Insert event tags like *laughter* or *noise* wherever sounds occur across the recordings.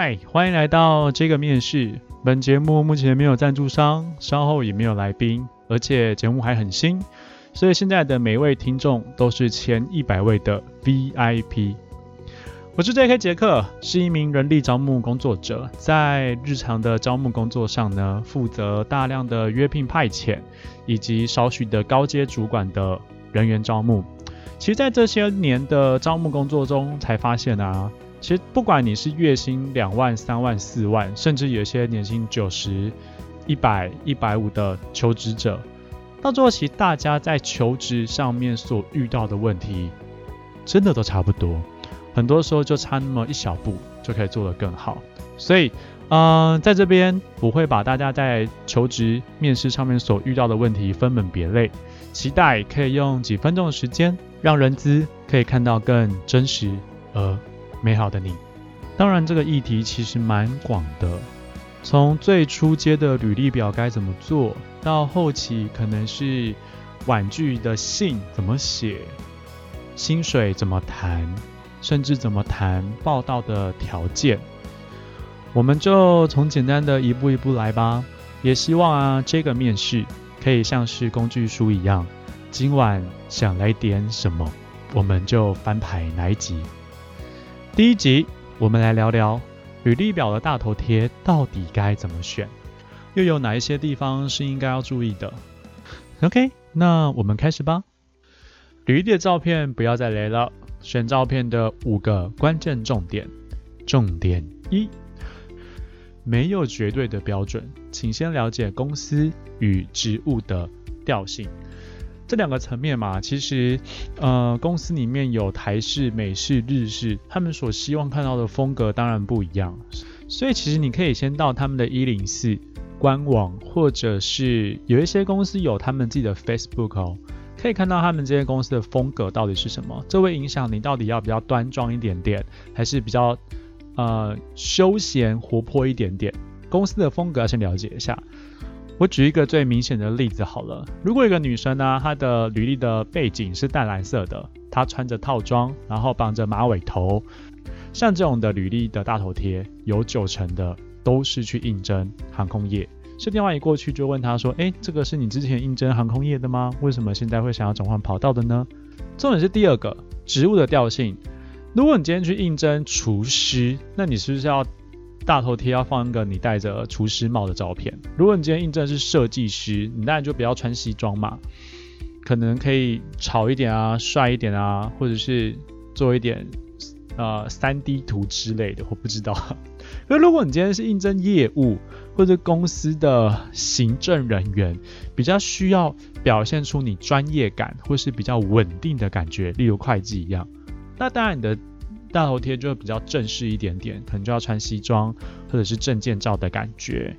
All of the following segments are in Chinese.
嗨，欢迎来到这个面试。本节目目前没有赞助商，稍后也没有来宾，而且节目还很新，所以现在的每位听众都是前一百位的 VIP。我是 J.K. 杰克，是一名人力招募工作者，在日常的招募工作上呢，负责大量的约聘派遣，以及少许的高阶主管的人员招募。其实，在这些年的招募工作中，才发现啊。其实不管你是月薪两万、三万、四万，甚至有些年薪九十、一百、一百五的求职者，到最后其实大家在求职上面所遇到的问题，真的都差不多。很多时候就差那么一小步就可以做得更好。所以，嗯，在这边我会把大家在求职面试上面所遇到的问题分门别类，期待可以用几分钟的时间，让人资可以看到更真实而。美好的你，当然这个议题其实蛮广的，从最初阶的履历表该怎么做到后期可能是婉拒的信怎么写，薪水怎么谈，甚至怎么谈报道的条件，我们就从简单的一步一步来吧。也希望啊这个面试可以像是工具书一样，今晚想来点什么，我们就翻牌哪一集。第一集，我们来聊聊履历表的大头贴到底该怎么选，又有哪一些地方是应该要注意的？OK，那我们开始吧。履历的照片不要再雷了，选照片的五个关键重点。重点一，没有绝对的标准，请先了解公司与职务的调性。这两个层面嘛，其实，呃，公司里面有台式、美式、日式，他们所希望看到的风格当然不一样。所以其实你可以先到他们的一零四官网，或者是有一些公司有他们自己的 Facebook 哦，可以看到他们这些公司的风格到底是什么，这会影响你到底要比较端庄一点点，还是比较呃休闲活泼一点点。公司的风格要先了解一下。我举一个最明显的例子好了，如果一个女生呢，她的履历的背景是淡蓝色的，她穿着套装，然后绑着马尾头，像这种的履历的大头贴，有九成的都是去应征航空业。是电话一过去就问她说：“哎，这个是你之前应征航空业的吗？为什么现在会想要转换跑道的呢？”重点是第二个职务的调性，如果你今天去应征厨师，那你是不是要？大头贴要放一个你戴着厨师帽的照片。如果你今天应征是设计师，你当然就不要穿西装嘛，可能可以潮一点啊，帅一点啊，或者是做一点呃三 D 图之类的，我不知道。*laughs* 可如果你今天是应征业务或者公司的行政人员，比较需要表现出你专业感或是比较稳定的感觉，例如会计一样，那当然你的。大头贴就会比较正式一点点，可能就要穿西装或者是证件照的感觉。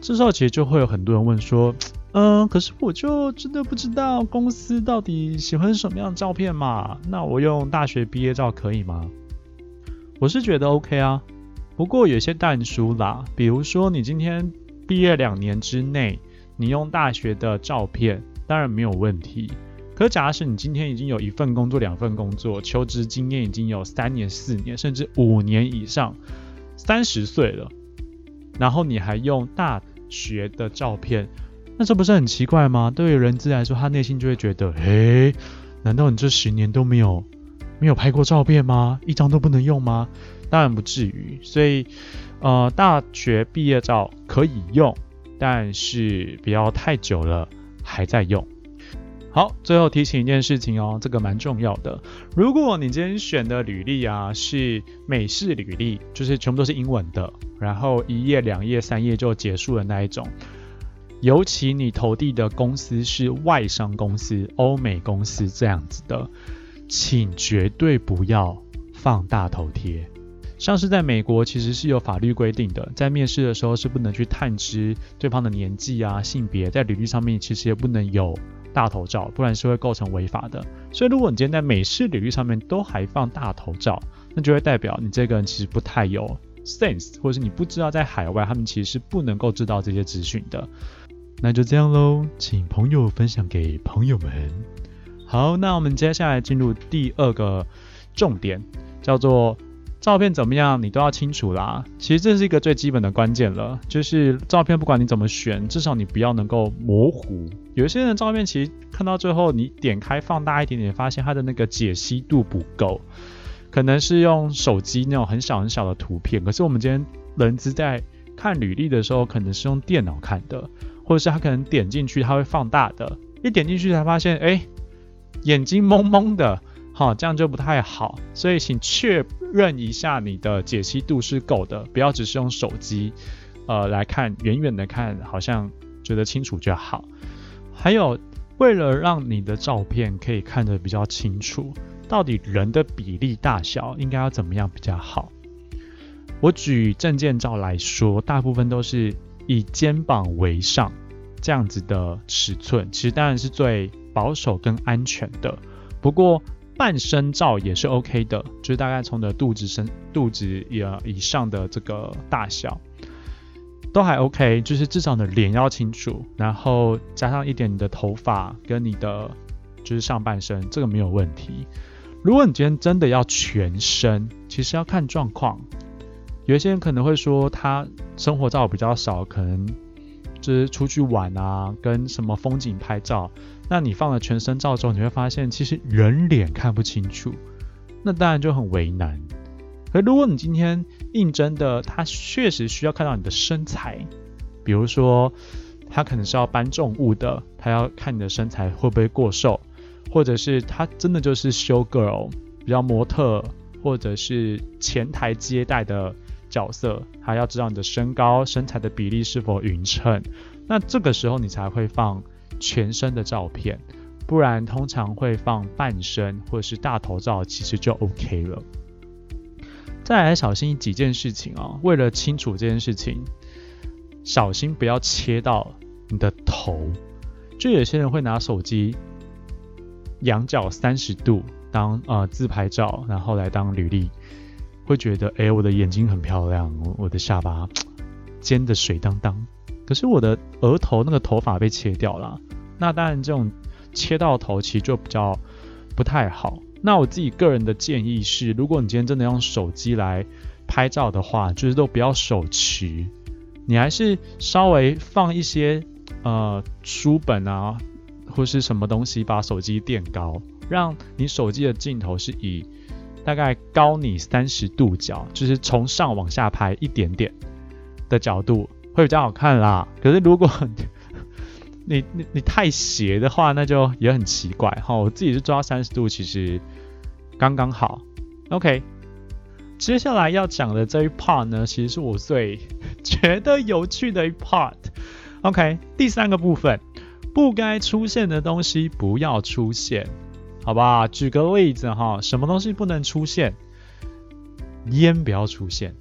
这时候其实就会有很多人问说：“嗯，可是我就真的不知道公司到底喜欢什么样的照片嘛？那我用大学毕业照可以吗？”我是觉得 OK 啊，不过有些淡书啦，比如说你今天毕业两年之内，你用大学的照片，当然没有问题。可假使你今天已经有一份工作、两份工作，求职经验已经有三年、四年，甚至五年以上，三十岁了，然后你还用大学的照片，那这不是很奇怪吗？对于人资来说，他内心就会觉得，诶，难道你这十年都没有没有拍过照片吗？一张都不能用吗？当然不至于。所以，呃，大学毕业照可以用，但是不要太久了还在用。好，最后提醒一件事情哦，这个蛮重要的。如果你今天选的履历啊是美式履历，就是全部都是英文的，然后一页、两页、三页就结束的那一种，尤其你投递的公司是外商公司、欧美公司这样子的，请绝对不要放大头贴。像是在美国，其实是有法律规定的，在面试的时候是不能去探知对方的年纪啊、性别，在履历上面其实也不能有。大头照，不然是会构成违法的。所以，如果你今天在美式履历上面都还放大头照，那就会代表你这个人其实不太有 sense，或者是你不知道在海外他们其实是不能够知道这些资讯的。那就这样喽，请朋友分享给朋友们。好，那我们接下来进入第二个重点，叫做照片怎么样，你都要清楚啦。其实这是一个最基本的关键了，就是照片不管你怎么选，至少你不要能够模糊。有些人的照片其实看到最后，你点开放大一点点，发现它的那个解析度不够，可能是用手机那种很小很小的图片。可是我们今天人资在看履历的时候，可能是用电脑看的，或者是他可能点进去，他会放大的，一点进去才发现，哎，眼睛蒙蒙的。好，这样就不太好，所以请确认一下你的解析度是够的，不要只是用手机，呃来看，远远的看好像觉得清楚就好。还有，为了让你的照片可以看得比较清楚，到底人的比例大小应该要怎么样比较好？我举证件照来说，大部分都是以肩膀为上这样子的尺寸，其实当然是最保守跟安全的，不过。半身照也是 OK 的，就是大概从你的肚子身肚子以以上的这个大小都还 OK，就是至少你的脸要清楚，然后加上一点你的头发跟你的就是上半身，这个没有问题。如果你今天真的要全身，其实要看状况。有一些人可能会说他生活照比较少，可能就是出去玩啊，跟什么风景拍照。那你放了全身照之后，你会发现其实人脸看不清楚，那当然就很为难。可如果你今天应征的他确实需要看到你的身材，比如说他可能是要搬重物的，他要看你的身材会不会过瘦，或者是他真的就是 show girl，比较模特，或者是前台接待的角色，他要知道你的身高身材的比例是否匀称，那这个时候你才会放。全身的照片，不然通常会放半身或者是大头照，其实就 OK 了。再来小心几件事情啊，为了清楚这件事情，小心不要切到你的头。就有些人会拿手机仰角三十度当呃自拍照，然后来当履历，会觉得哎我的眼睛很漂亮，我的下巴 *tsk* 尖的水当当，可是我的额头那个头发被切掉了。那当然，这种切到头其实就比较不太好。那我自己个人的建议是，如果你今天真的用手机来拍照的话，就是都不要手持，你还是稍微放一些呃书本啊，或是什么东西，把手机垫高，让你手机的镜头是以大概高你三十度角，就是从上往下拍一点点的角度，会比较好看啦。可是如果 *laughs* 你你你太斜的话，那就也很奇怪哈。我自己是抓三十度，其实刚刚好。OK，接下来要讲的这一 part 呢，其实是我最觉得有趣的一 part。OK，第三个部分，不该出现的东西不要出现，好吧？举个例子哈，什么东西不能出现？烟不要出现，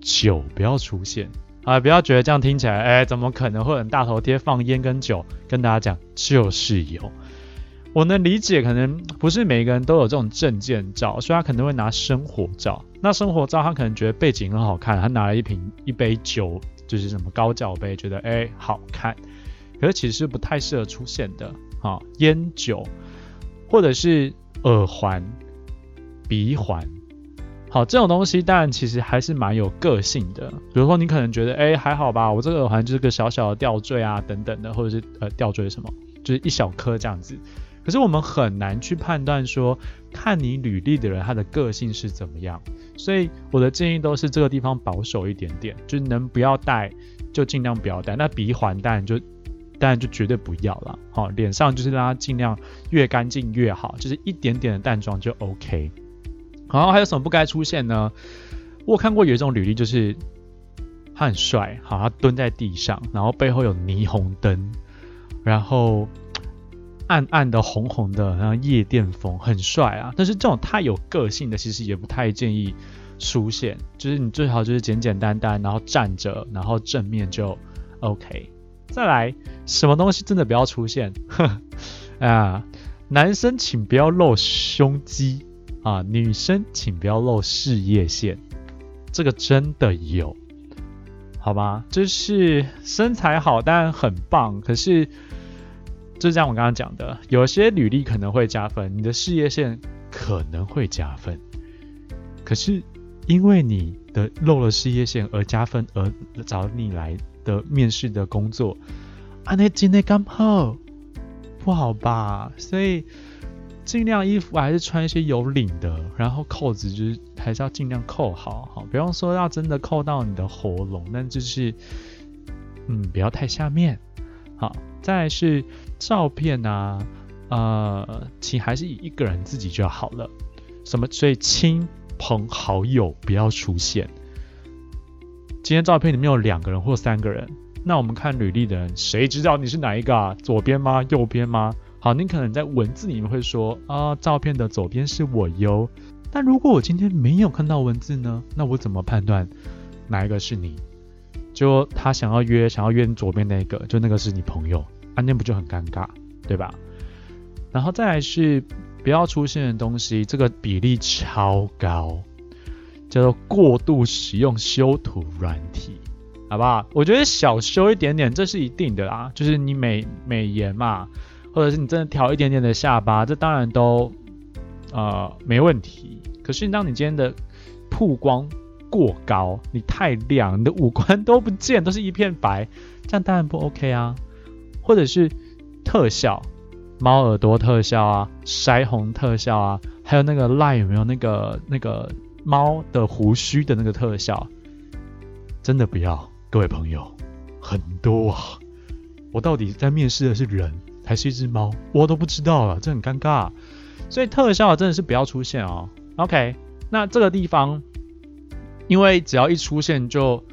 酒不要出现。啊，不要觉得这样听起来，哎，怎么可能会很大头贴放烟跟酒？跟大家讲，就是有。我能理解，可能不是每个人都有这种证件照，所以他可能会拿生活照。那生活照，他可能觉得背景很好看，他拿了一瓶一杯酒，就是什么高脚杯，觉得哎好看。可是其实不太适合出现的。啊，烟酒，或者是耳环、鼻环。好，这种东西当然其实还是蛮有个性的。比如说，你可能觉得，哎，还好吧，我这个耳环就是个小小的吊坠啊，等等的，或者是呃吊坠什么，就是一小颗这样子。可是我们很难去判断说，看你履历的人他的个性是怎么样。所以我的建议都是这个地方保守一点点，就是能不要戴就尽量不要戴。那鼻环当然就当然就绝对不要了。好，脸上就是让它尽量越干净越好，就是一点点的淡妆就 OK。然后还有什么不该出现呢？我看过有一种履历，就是他很帅，好，他蹲在地上，然后背后有霓虹灯，然后暗暗的红红的，然后夜店风，很帅啊。但是这种太有个性的，其实也不太建议出现。就是你最好就是简简单单，然后站着，然后正面就 OK。再来，什么东西真的不要出现？*laughs* 啊，男生请不要露胸肌。啊，女生请不要露事业线，这个真的有，好吗？就是身材好，当然很棒，可是就像我刚刚讲的，有些履历可能会加分，你的事业线可能会加分，可是因为你的露了事业线而加分而找你来的面试的工作，啊，那今天刚好不好吧？所以尽量衣服还是穿一些有领的，然后扣子就是还是要尽量扣好，好，不用说要真的扣到你的喉咙，但就是嗯，不要太下面。好，再来是照片啊，呃，请还是以一个人自己就好了。什么？所以亲朋好友不要出现。今天照片里面有两个人或三个人，那我们看履历的人，谁知道你是哪一个啊？左边吗？右边吗？好，你可能在文字里面会说啊，照片的左边是我哟。但如果我今天没有看到文字呢？那我怎么判断哪一个是你？就他想要约，想要约你左边那个，就那个是你朋友，啊，那不就很尴尬，对吧？然后再来是。不要出现的东西，这个比例超高，叫做过度使用修图软体，好不好？我觉得小修一点点，这是一定的啦。就是你美美颜嘛，或者是你真的调一点点的下巴，这当然都呃没问题。可是当你今天的曝光过高，你太亮，你的五官都不见，都是一片白，这样当然不 OK 啊。或者是特效。猫耳朵特效啊，腮红特效啊，还有那个赖有没有那个那个猫的胡须的那个特效？真的不要，各位朋友，很多啊！我到底在面试的是人还是一只猫？我都不知道了，这很尴尬。所以特效真的是不要出现哦。OK，那这个地方，因为只要一出现就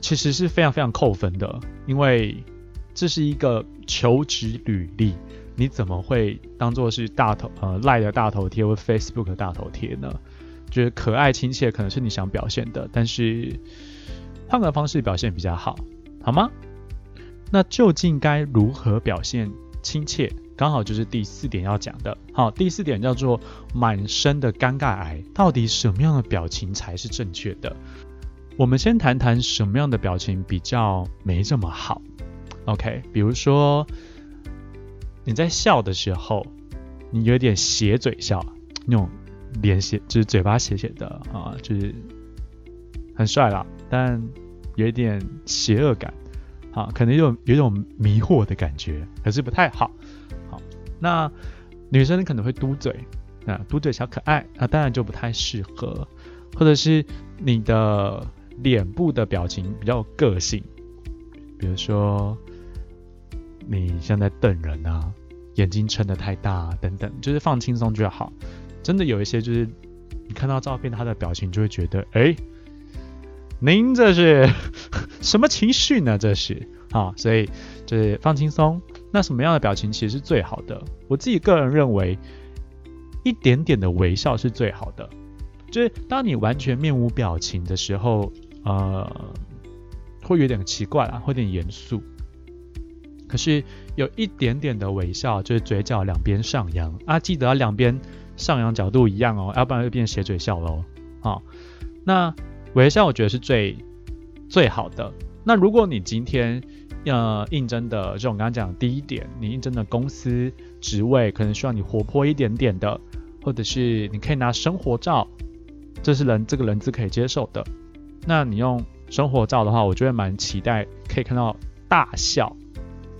其实是非常非常扣分的，因为这是一个求职履历。你怎么会当做是大头呃赖的大头贴或 Facebook 的大头贴呢？觉得可爱亲切可能是你想表现的，但是换个方式表现比较好，好吗？那究竟该如何表现亲切？刚好就是第四点要讲的。好，第四点叫做满身的尴尬癌，到底什么样的表情才是正确的？我们先谈谈什么样的表情比较没这么好。OK，比如说。你在笑的时候，你有点斜嘴笑，那种脸斜，就是嘴巴斜斜的啊，就是很帅啦，但有一点邪恶感，啊，可能有有一种迷惑的感觉，可是不太好。好，那女生可能会嘟嘴，啊，嘟嘴小可爱，那当然就不太适合。或者是你的脸部的表情比较有个性，比如说。你像在瞪人啊，眼睛撑得太大等等，就是放轻松就好。真的有一些就是你看到照片，他的表情就会觉得，哎，您这是 *laughs* 什么情绪呢？这是啊，所以就是放轻松。那什么样的表情其实是最好的？我自己个人认为，一点点的微笑是最好的。就是当你完全面无表情的时候，呃，会有点奇怪啊，会有点严肃。可是有一点点的微笑，就是嘴角两边上扬啊，记得两边上扬角度一样哦，要不然就变斜嘴笑喽。好，那微笑我觉得是最最好的。那如果你今天呃应征的，就我刚刚讲的第一点，你应征的公司职位可能需要你活泼一点点的，或者是你可以拿生活照，这是人这个人资可以接受的。那你用生活照的话，我就会蛮期待可以看到大笑。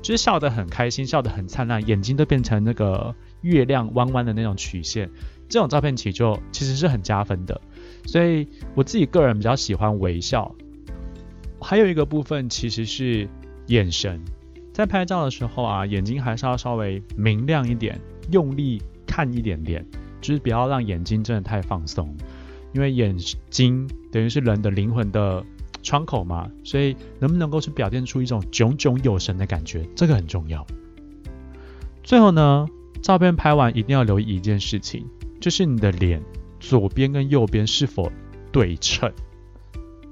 就是笑得很开心，笑得很灿烂，眼睛都变成那个月亮弯弯的那种曲线，这种照片其实就其实是很加分的。所以我自己个人比较喜欢微笑。还有一个部分其实是眼神，在拍照的时候啊，眼睛还是要稍微明亮一点，用力看一点点，就是不要让眼睛真的太放松，因为眼睛等于是人的灵魂的。窗口嘛，所以能不能够去表现出一种炯炯有神的感觉，这个很重要。最后呢，照片拍完一定要留意一件事情，就是你的脸左边跟右边是否对称。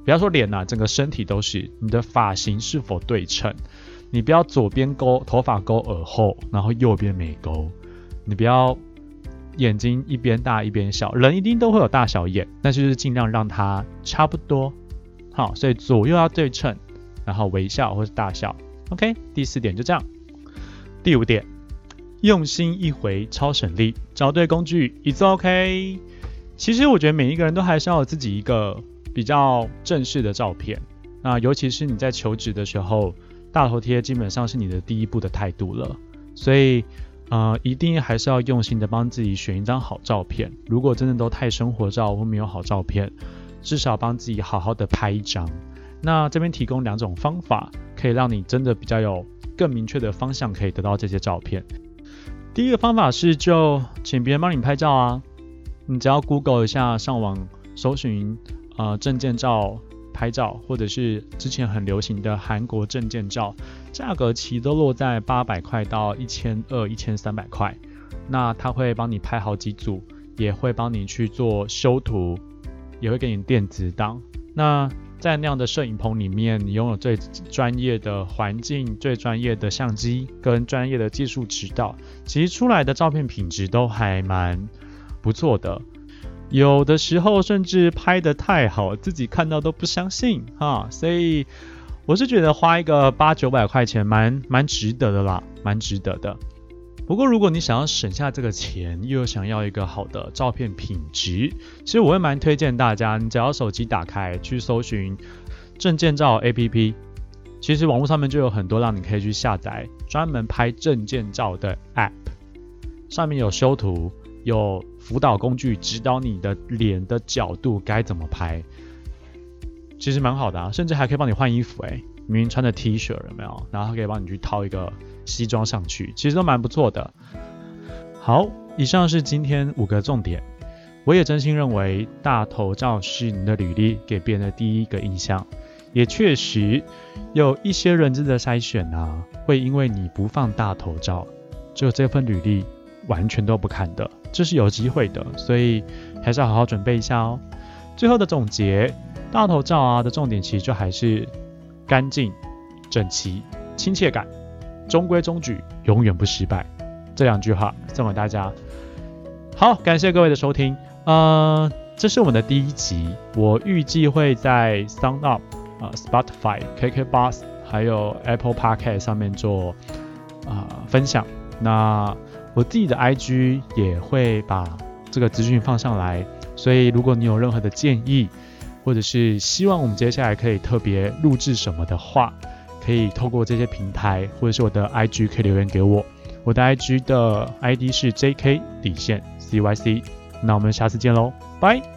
不要说脸呐，整个身体都是，你的发型是否对称。你不要左边勾头发勾耳后，然后右边没勾。你不要眼睛一边大一边小，人一定都会有大小眼，但就是尽量让它差不多。好，所以左右要对称，然后微笑或是大笑。OK，第四点就这样。第五点，用心一回超省力，找对工具，一次 OK。其实我觉得每一个人都还是要有自己一个比较正式的照片。那尤其是你在求职的时候，大头贴基本上是你的第一步的态度了。所以，呃，一定还是要用心的帮自己选一张好照片。如果真的都太生活照或没有好照片，至少帮自己好好的拍一张。那这边提供两种方法，可以让你真的比较有更明确的方向，可以得到这些照片。第一个方法是就请别人帮你拍照啊。你只要 Google 一下，上网搜寻呃证件照拍照，或者是之前很流行的韩国证件照，价格其实都落在八百块到一千二、一千三百块。那他会帮你拍好几组，也会帮你去做修图，也会给你电子档。那在那样的摄影棚里面，你拥有最专业的环境、最专业的相机跟专业的技术指导，其实出来的照片品质都还蛮。不错的，有的时候甚至拍的太好，自己看到都不相信哈。所以我是觉得花一个八九百块钱蛮蛮值得的啦，蛮值得的。不过如果你想要省下这个钱，又想要一个好的照片品质，其实我会蛮推荐大家，你只要手机打开去搜寻证件照 APP，其实网络上面就有很多让你可以去下载专门拍证件照的 App，上面有修图。有辅导工具指导你的脸的角度该怎么拍，其实蛮好的啊，甚至还可以帮你换衣服。哎，明明穿的 T 恤有没有？然后它可以帮你去套一个西装上去，其实都蛮不错的。好，以上是今天五个重点。我也真心认为大头照是你的履历给别人的第一个印象，也确实有一些人真的筛选啊，会因为你不放大头照，就这份履历完全都不看的。这是有机会的，所以还是要好好准备一下哦。最后的总结，大头照啊的重点其实就还是干净、整齐、亲切感，中规中矩，永远不失败。这两句话送给大家。好，感谢各位的收听。呃，这是我们的第一集，我预计会在 Sound Up、啊 Spotify、KK Bus 还有 Apple Podcast 上面做啊分享。那我自己的 IG 也会把这个资讯放上来，所以如果你有任何的建议，或者是希望我们接下来可以特别录制什么的话，可以透过这些平台，或者是我的 IG 可以留言给我。我的 IG 的 ID 是 JK 底线 CYC。那我们下次见喽，拜。